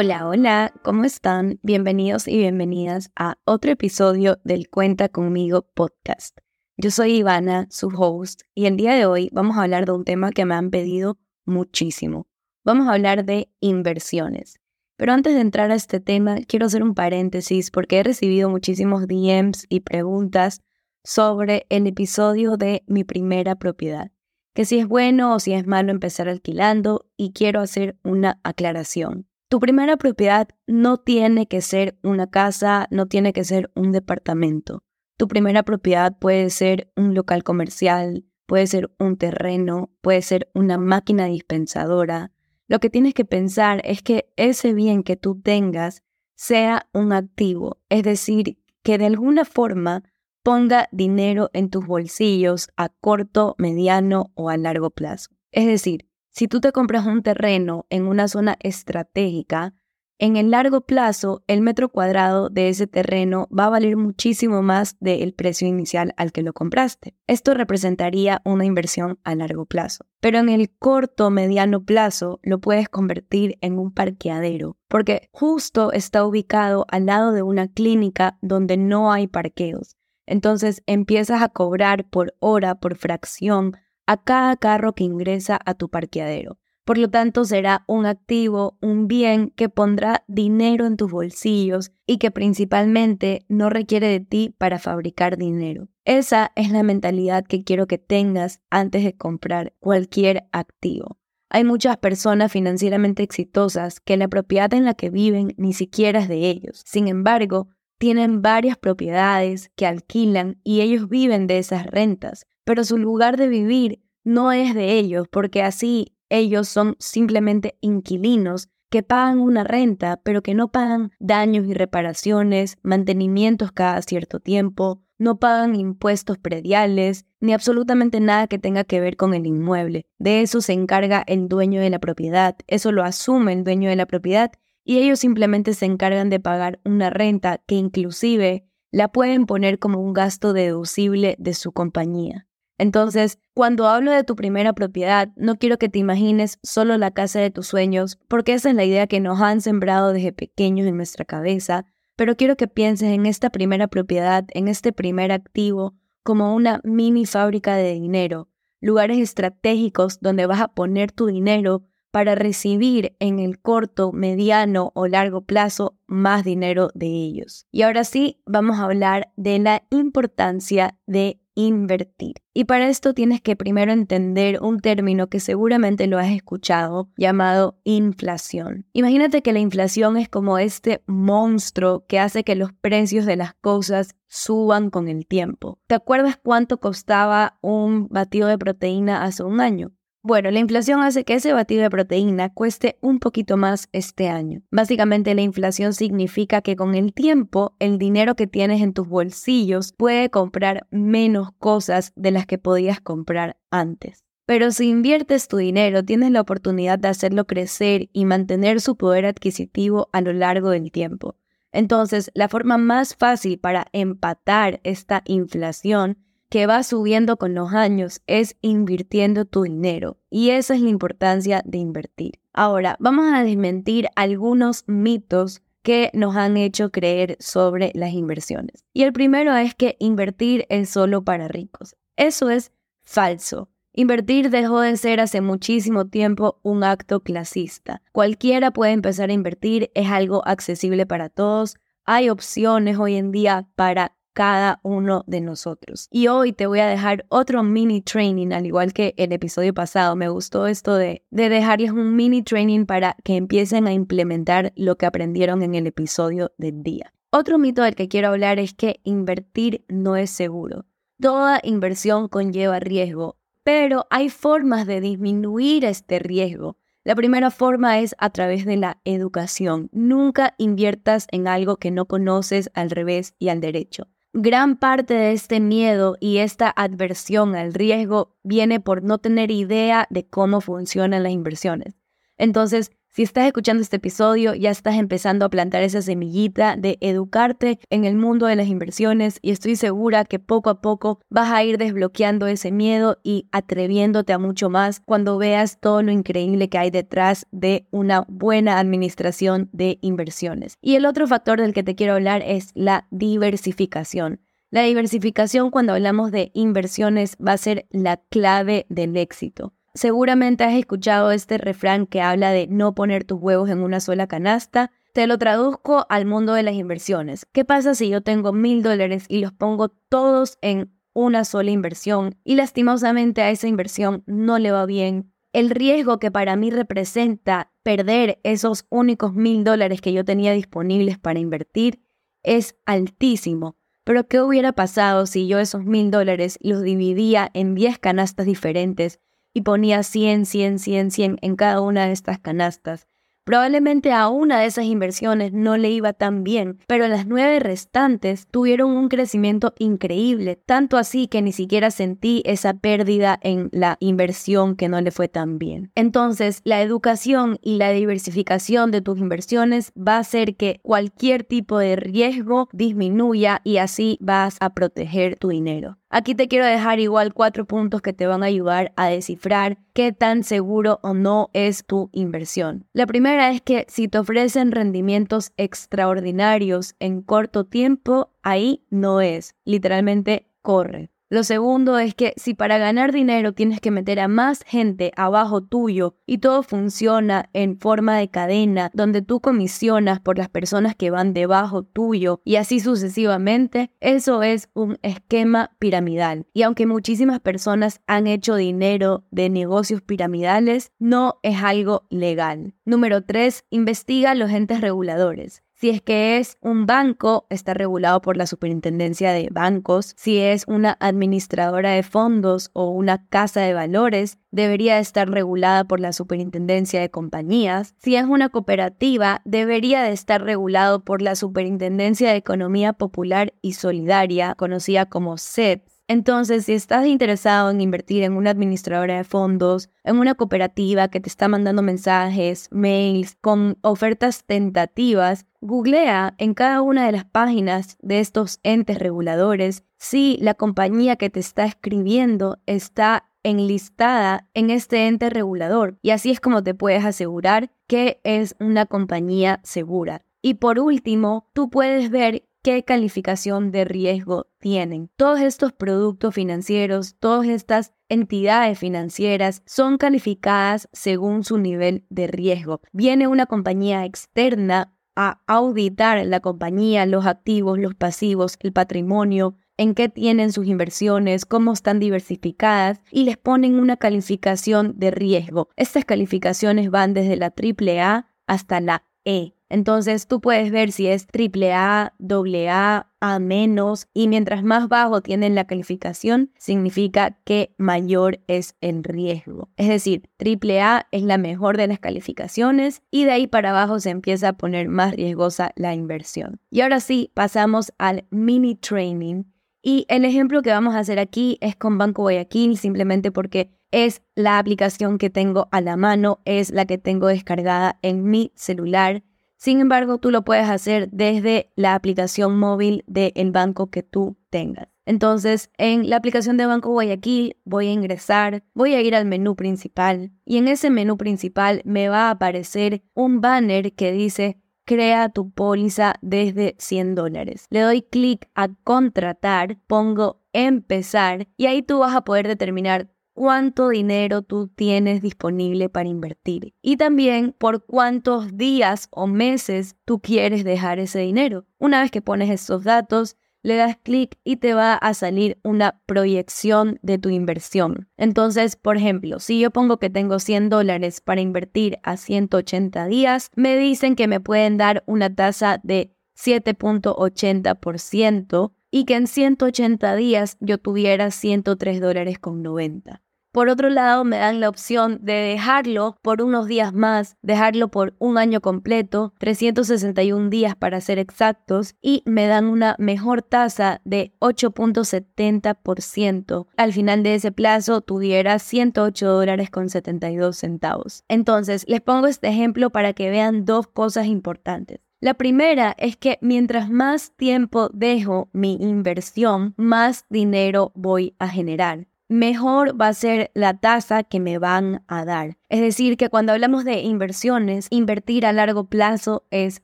Hola, hola, ¿cómo están? Bienvenidos y bienvenidas a otro episodio del Cuenta conmigo podcast. Yo soy Ivana, su host, y el día de hoy vamos a hablar de un tema que me han pedido muchísimo. Vamos a hablar de inversiones. Pero antes de entrar a este tema, quiero hacer un paréntesis porque he recibido muchísimos DMs y preguntas sobre el episodio de mi primera propiedad, que si es bueno o si es malo empezar alquilando y quiero hacer una aclaración. Tu primera propiedad no tiene que ser una casa, no tiene que ser un departamento. Tu primera propiedad puede ser un local comercial, puede ser un terreno, puede ser una máquina dispensadora. Lo que tienes que pensar es que ese bien que tú tengas sea un activo, es decir, que de alguna forma ponga dinero en tus bolsillos a corto, mediano o a largo plazo. Es decir, si tú te compras un terreno en una zona estratégica, en el largo plazo el metro cuadrado de ese terreno va a valer muchísimo más del precio inicial al que lo compraste. Esto representaría una inversión a largo plazo. Pero en el corto mediano plazo lo puedes convertir en un parqueadero, porque justo está ubicado al lado de una clínica donde no hay parqueos. Entonces empiezas a cobrar por hora, por fracción, a cada carro que ingresa a tu parqueadero. Por lo tanto, será un activo, un bien que pondrá dinero en tus bolsillos y que principalmente no requiere de ti para fabricar dinero. Esa es la mentalidad que quiero que tengas antes de comprar cualquier activo. Hay muchas personas financieramente exitosas que la propiedad en la que viven ni siquiera es de ellos. Sin embargo, tienen varias propiedades que alquilan y ellos viven de esas rentas, pero su lugar de vivir no es de ellos, porque así ellos son simplemente inquilinos que pagan una renta, pero que no pagan daños y reparaciones, mantenimientos cada cierto tiempo, no pagan impuestos prediales, ni absolutamente nada que tenga que ver con el inmueble. De eso se encarga el dueño de la propiedad, eso lo asume el dueño de la propiedad y ellos simplemente se encargan de pagar una renta que inclusive la pueden poner como un gasto deducible de su compañía. Entonces, cuando hablo de tu primera propiedad, no quiero que te imagines solo la casa de tus sueños, porque esa es la idea que nos han sembrado desde pequeños en nuestra cabeza, pero quiero que pienses en esta primera propiedad, en este primer activo, como una mini fábrica de dinero, lugares estratégicos donde vas a poner tu dinero para recibir en el corto, mediano o largo plazo más dinero de ellos. Y ahora sí, vamos a hablar de la importancia de invertir. Y para esto tienes que primero entender un término que seguramente lo has escuchado llamado inflación. Imagínate que la inflación es como este monstruo que hace que los precios de las cosas suban con el tiempo. ¿Te acuerdas cuánto costaba un batido de proteína hace un año? Bueno, la inflación hace que ese batido de proteína cueste un poquito más este año. Básicamente la inflación significa que con el tiempo el dinero que tienes en tus bolsillos puede comprar menos cosas de las que podías comprar antes. Pero si inviertes tu dinero, tienes la oportunidad de hacerlo crecer y mantener su poder adquisitivo a lo largo del tiempo. Entonces, la forma más fácil para empatar esta inflación que va subiendo con los años es invirtiendo tu dinero y esa es la importancia de invertir. Ahora, vamos a desmentir algunos mitos que nos han hecho creer sobre las inversiones. Y el primero es que invertir es solo para ricos. Eso es falso. Invertir dejó de ser hace muchísimo tiempo un acto clasista. Cualquiera puede empezar a invertir, es algo accesible para todos. Hay opciones hoy en día para cada uno de nosotros. Y hoy te voy a dejar otro mini training, al igual que el episodio pasado. Me gustó esto de, de dejarles un mini training para que empiecen a implementar lo que aprendieron en el episodio del día. Otro mito del que quiero hablar es que invertir no es seguro. Toda inversión conlleva riesgo, pero hay formas de disminuir este riesgo. La primera forma es a través de la educación. Nunca inviertas en algo que no conoces al revés y al derecho. Gran parte de este miedo y esta adversión al riesgo viene por no tener idea de cómo funcionan las inversiones. Entonces, Si estás escuchando este episodio, ya estás empezando a plantar esa semillita de educarte en el mundo de las inversiones y estoy segura que poco a poco vas a ir desbloqueando ese miedo y atreviéndote a mucho más cuando veas todo lo increíble que hay detrás de una buena administración de inversiones. Y el otro factor del que te quiero hablar es la diversificación. La diversificación cuando hablamos de inversiones va a ser la clave del éxito. Seguramente has escuchado este refrán que habla de no poner tus huevos en una sola canasta. Te lo traduzco al mundo de las inversiones. ¿Qué pasa si yo tengo mil dólares y los pongo todos en una sola inversión y lastimosamente a esa inversión no le va bien? El riesgo que para mí representa perder esos únicos mil dólares que yo tenía disponibles para invertir es altísimo. Pero ¿qué hubiera pasado si yo esos mil dólares los dividía en 10 canastas diferentes y ponía 100, 100, 100, 100 en cada una de estas canastas. Probablemente a una de esas inversiones no le iba tan bien, pero las nueve restantes tuvieron un crecimiento increíble, tanto así que ni siquiera sentí esa pérdida en la inversión que no le fue tan bien. Entonces, la educación y la diversificación de tus inversiones va a hacer que cualquier tipo de riesgo disminuya y así vas a proteger tu dinero. Aquí te quiero dejar igual cuatro puntos que te van a ayudar a descifrar qué tan seguro o no es tu inversión. La primera es que si te ofrecen rendimientos extraordinarios en corto tiempo, ahí no es. Literalmente corre. Lo segundo es que si para ganar dinero tienes que meter a más gente abajo tuyo y todo funciona en forma de cadena, donde tú comisionas por las personas que van debajo tuyo y así sucesivamente, eso es un esquema piramidal. Y aunque muchísimas personas han hecho dinero de negocios piramidales, no es algo legal. Número 3. Investiga los entes reguladores. Si es que es un banco, está regulado por la Superintendencia de Bancos. Si es una administradora de fondos o una casa de valores, debería estar regulada por la Superintendencia de Compañías. Si es una cooperativa, debería de estar regulado por la Superintendencia de Economía Popular y Solidaria, conocida como SEP. Entonces, si estás interesado en invertir en una administradora de fondos, en una cooperativa que te está mandando mensajes, mails con ofertas tentativas, googlea en cada una de las páginas de estos entes reguladores si la compañía que te está escribiendo está enlistada en este ente regulador y así es como te puedes asegurar que es una compañía segura. Y por último, tú puedes ver qué calificación de riesgo tienen. Todos estos productos financieros, todas estas entidades financieras son calificadas según su nivel de riesgo. Viene una compañía externa a auditar la compañía, los activos, los pasivos, el patrimonio, en qué tienen sus inversiones, cómo están diversificadas y les ponen una calificación de riesgo. Estas calificaciones van desde la AAA hasta la E. Entonces tú puedes ver si es AAA, AA, A menos y mientras más bajo tienen la calificación significa que mayor es el riesgo. Es decir, AAA es la mejor de las calificaciones y de ahí para abajo se empieza a poner más riesgosa la inversión. Y ahora sí, pasamos al mini training y el ejemplo que vamos a hacer aquí es con Banco Guayaquil simplemente porque es la aplicación que tengo a la mano, es la que tengo descargada en mi celular sin embargo, tú lo puedes hacer desde la aplicación móvil del banco que tú tengas. Entonces, en la aplicación de Banco Guayaquil voy a ingresar, voy a ir al menú principal y en ese menú principal me va a aparecer un banner que dice crea tu póliza desde 100 dólares. Le doy clic a contratar, pongo empezar y ahí tú vas a poder determinar cuánto dinero tú tienes disponible para invertir y también por cuántos días o meses tú quieres dejar ese dinero. Una vez que pones esos datos, le das clic y te va a salir una proyección de tu inversión. Entonces, por ejemplo, si yo pongo que tengo 100 dólares para invertir a 180 días, me dicen que me pueden dar una tasa de 7.80% y que en 180 días yo tuviera 103 dólares con 90. Por otro lado, me dan la opción de dejarlo por unos días más, dejarlo por un año completo, 361 días para ser exactos, y me dan una mejor tasa de 8.70%. Al final de ese plazo tuviera 108 dólares con 72 centavos. Entonces, les pongo este ejemplo para que vean dos cosas importantes. La primera es que mientras más tiempo dejo mi inversión, más dinero voy a generar mejor va a ser la tasa que me van a dar. Es decir, que cuando hablamos de inversiones, invertir a largo plazo es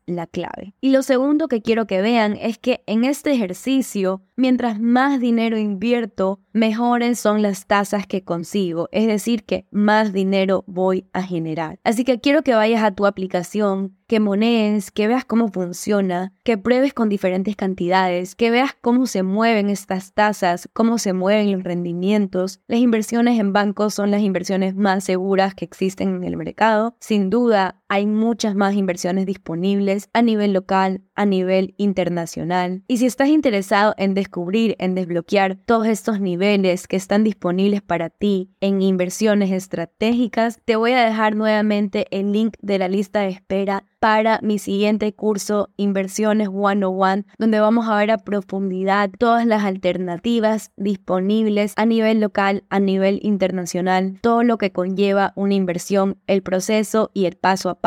la clave. Y lo segundo que quiero que vean es que en este ejercicio, mientras más dinero invierto, mejores son las tasas que consigo. Es decir, que más dinero voy a generar. Así que quiero que vayas a tu aplicación, que monees, que veas cómo funciona, que pruebes con diferentes cantidades, que veas cómo se mueven estas tasas, cómo se mueven los rendimientos. Las inversiones en bancos son las inversiones más seguras que existen en el mercado. Sin duda, hay muchas más inversiones disponibles a nivel local, a nivel internacional. Y si estás interesado en descubrir, en desbloquear todos estos niveles que están disponibles para ti en inversiones estratégicas, te voy a dejar nuevamente el link de la lista de espera para mi siguiente curso Inversiones 101, donde vamos a ver a profundidad todas las alternativas disponibles a nivel local, a nivel internacional, todo lo que conlleva una inversión, el proceso y el paso a paso.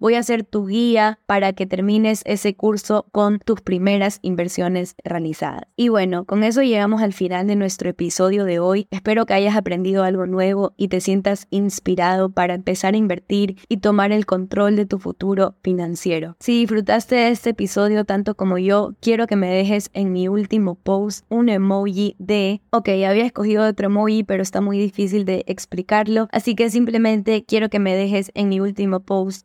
Voy a ser tu guía para que termines ese curso con tus primeras inversiones realizadas. Y bueno, con eso llegamos al final de nuestro episodio de hoy. Espero que hayas aprendido algo nuevo y te sientas inspirado para empezar a invertir y tomar el control de tu futuro financiero. Si disfrutaste de este episodio tanto como yo, quiero que me dejes en mi último post un emoji de, ok, había escogido otro emoji, pero está muy difícil de explicarlo, así que simplemente quiero que me dejes en mi último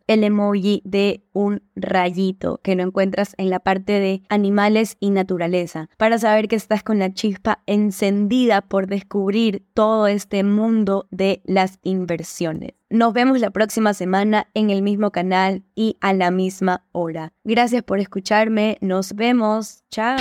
el emoji de un rayito que no encuentras en la parte de animales y naturaleza, para saber que estás con la chispa encendida por descubrir todo este mundo de las inversiones. Nos vemos la próxima semana en el mismo canal y a la misma hora. Gracias por escucharme. Nos vemos. Chao.